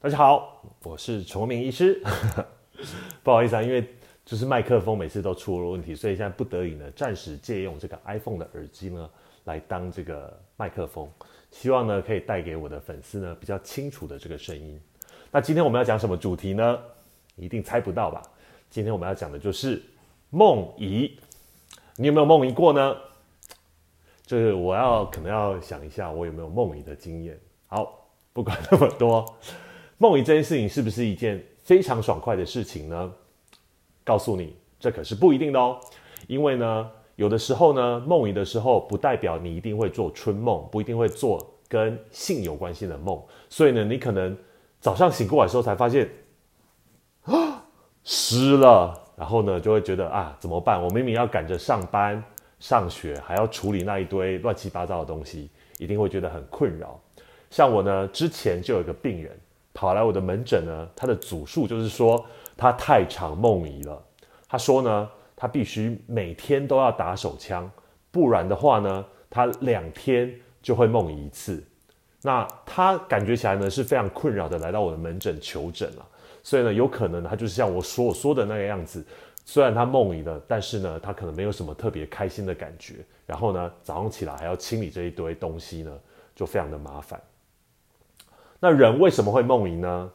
大家好，我是崇明医师。不好意思啊，因为就是麦克风每次都出了问题，所以现在不得已呢，暂时借用这个 iPhone 的耳机呢来当这个麦克风，希望呢可以带给我的粉丝呢比较清楚的这个声音。那今天我们要讲什么主题呢？一定猜不到吧？今天我们要讲的就是梦遗。你有没有梦遗过呢？就是我要可能要想一下，我有没有梦遗的经验。好，不管那么多。梦遗这件事情是不是一件非常爽快的事情呢？告诉你，这可是不一定的哦。因为呢，有的时候呢，梦遗的时候不代表你一定会做春梦，不一定会做跟性有关系的梦。所以呢，你可能早上醒过来的时候才发现啊湿了，然后呢就会觉得啊怎么办？我明明要赶着上班、上学，还要处理那一堆乱七八糟的东西，一定会觉得很困扰。像我呢，之前就有一个病人。跑来我的门诊呢，他的主诉就是说他太常梦遗了。他说呢，他必须每天都要打手枪，不然的话呢，他两天就会梦遗一次。那他感觉起来呢是非常困扰的，来到我的门诊求诊了。所以呢，有可能他就是像我所说的那个样子，虽然他梦遗了，但是呢，他可能没有什么特别开心的感觉。然后呢，早上起来还要清理这一堆东西呢，就非常的麻烦。那人为什么会梦遗呢？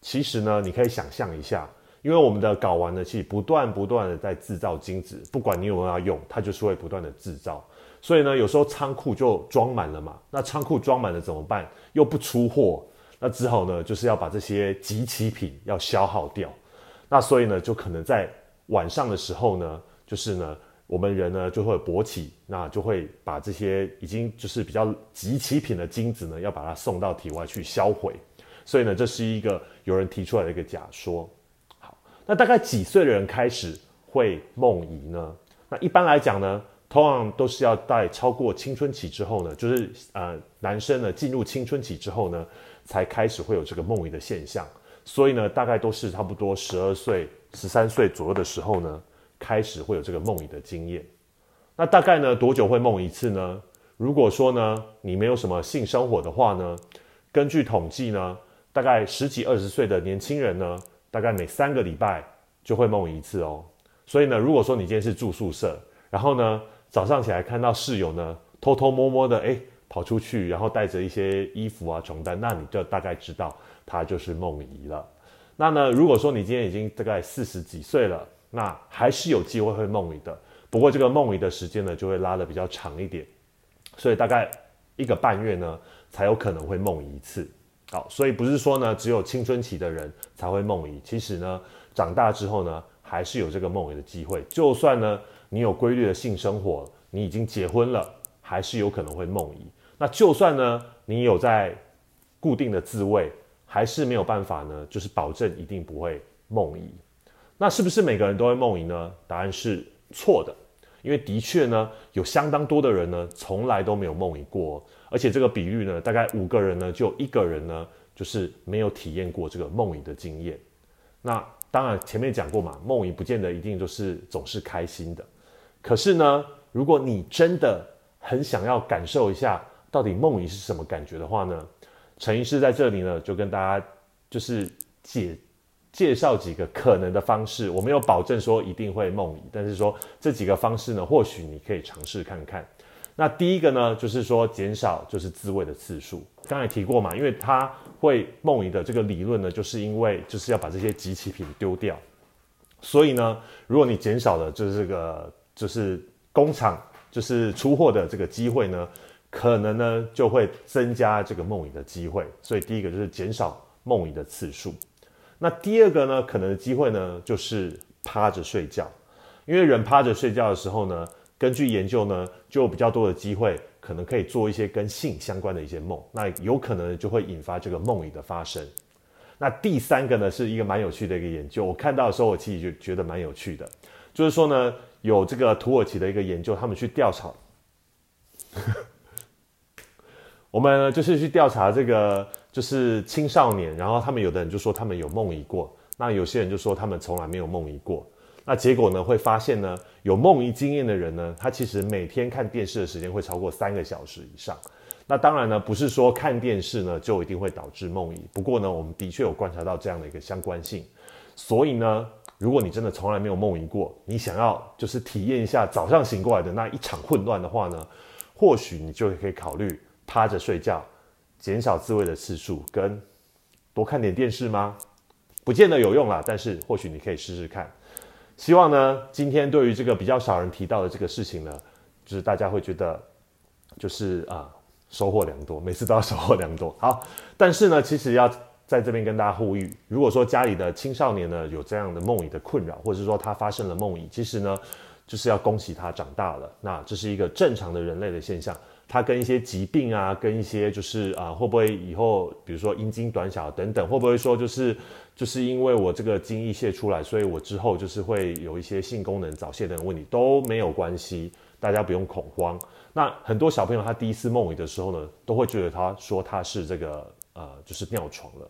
其实呢，你可以想象一下，因为我们的睾丸呢，其实不断不断的在制造精子，不管你有没有要用，它就是会不断的制造。所以呢，有时候仓库就装满了嘛。那仓库装满了怎么办？又不出货，那只好呢，就是要把这些集齐品要消耗掉。那所以呢，就可能在晚上的时候呢，就是呢。我们人呢就会勃起，那就会把这些已经就是比较极其品的精子呢，要把它送到体外去销毁。所以呢，这是一个有人提出来的一个假说。好，那大概几岁的人开始会梦遗呢？那一般来讲呢，通常都是要在超过青春期之后呢，就是呃男生呢进入青春期之后呢，才开始会有这个梦遗的现象。所以呢，大概都是差不多十二岁、十三岁左右的时候呢。开始会有这个梦遗的经验，那大概呢多久会梦一次呢？如果说呢你没有什么性生活的话呢，根据统计呢，大概十几二十岁的年轻人呢，大概每三个礼拜就会梦一次哦。所以呢，如果说你今天是住宿舍，然后呢早上起来看到室友呢偷偷摸摸的哎跑出去，然后带着一些衣服啊床单，那你就大概知道他就是梦遗了。那呢如果说你今天已经大概四十几岁了。那还是有机会会梦遗的，不过这个梦遗的时间呢，就会拉的比较长一点，所以大概一个半月呢，才有可能会梦遗一次。好，所以不是说呢，只有青春期的人才会梦遗，其实呢，长大之后呢，还是有这个梦遗的机会。就算呢，你有规律的性生活，你已经结婚了，还是有可能会梦遗。那就算呢，你有在固定的自慰，还是没有办法呢，就是保证一定不会梦遗。那是不是每个人都会梦遗呢？答案是错的，因为的确呢，有相当多的人呢，从来都没有梦遗过，而且这个比率呢，大概五个人呢，就一个人呢，就是没有体验过这个梦遗的经验。那当然前面讲过嘛，梦遗不见得一定就是总是开心的。可是呢，如果你真的很想要感受一下到底梦遗是什么感觉的话呢，陈医师在这里呢，就跟大家就是解。介绍几个可能的方式，我没有保证说一定会梦遗，但是说这几个方式呢，或许你可以尝试看看。那第一个呢，就是说减少就是自慰的次数。刚才提过嘛，因为它会梦遗的这个理论呢，就是因为就是要把这些集齐品丢掉。所以呢，如果你减少了就是这个就是工厂就是出货的这个机会呢，可能呢就会增加这个梦遗的机会。所以第一个就是减少梦遗的次数。那第二个呢，可能的机会呢，就是趴着睡觉，因为人趴着睡觉的时候呢，根据研究呢，就有比较多的机会，可能可以做一些跟性相关的一些梦，那有可能就会引发这个梦里的发生。那第三个呢，是一个蛮有趣的一个研究，我看到的时候，我其实就觉得蛮有趣的，就是说呢，有这个土耳其的一个研究，他们去调查，我们就是去调查这个。就是青少年，然后他们有的人就说他们有梦遗过，那有些人就说他们从来没有梦遗过。那结果呢，会发现呢，有梦遗经验的人呢，他其实每天看电视的时间会超过三个小时以上。那当然呢，不是说看电视呢就一定会导致梦遗。不过呢，我们的确有观察到这样的一个相关性。所以呢，如果你真的从来没有梦遗过，你想要就是体验一下早上醒过来的那一场混乱的话呢，或许你就可以考虑趴着睡觉，减少自慰的次数，跟多看点电视吗？不见得有用啦，但是或许你可以试试看。希望呢，今天对于这个比较少人提到的这个事情呢，就是大家会觉得就是啊。收获良多，每次都要收获良多。好，但是呢，其实要在这边跟大家呼吁，如果说家里的青少年呢有这样的梦遗的困扰，或者是说他发生了梦遗，其实呢，就是要恭喜他长大了。那这是一个正常的人类的现象。他跟一些疾病啊，跟一些就是啊，会不会以后比如说阴茎短小等等，会不会说就是就是因为我这个精液泄出来，所以我之后就是会有一些性功能早泄等问题都没有关系，大家不用恐慌。那很多小朋友他第一次梦遗的时候呢，都会觉得他说他是这个呃就是尿床了，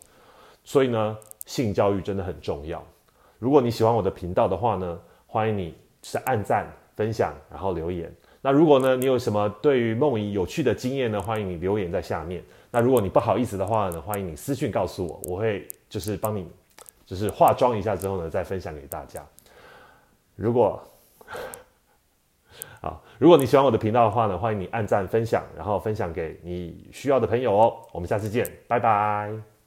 所以呢性教育真的很重要。如果你喜欢我的频道的话呢，欢迎你是按赞、分享，然后留言。那如果呢你有什么对于梦遗有趣的经验呢，欢迎你留言在下面。那如果你不好意思的话呢，欢迎你私讯告诉我，我会就是帮你就是化妆一下之后呢，再分享给大家。如果 好，如果你喜欢我的频道的话呢，欢迎你按赞、分享，然后分享给你需要的朋友哦。我们下次见，拜拜。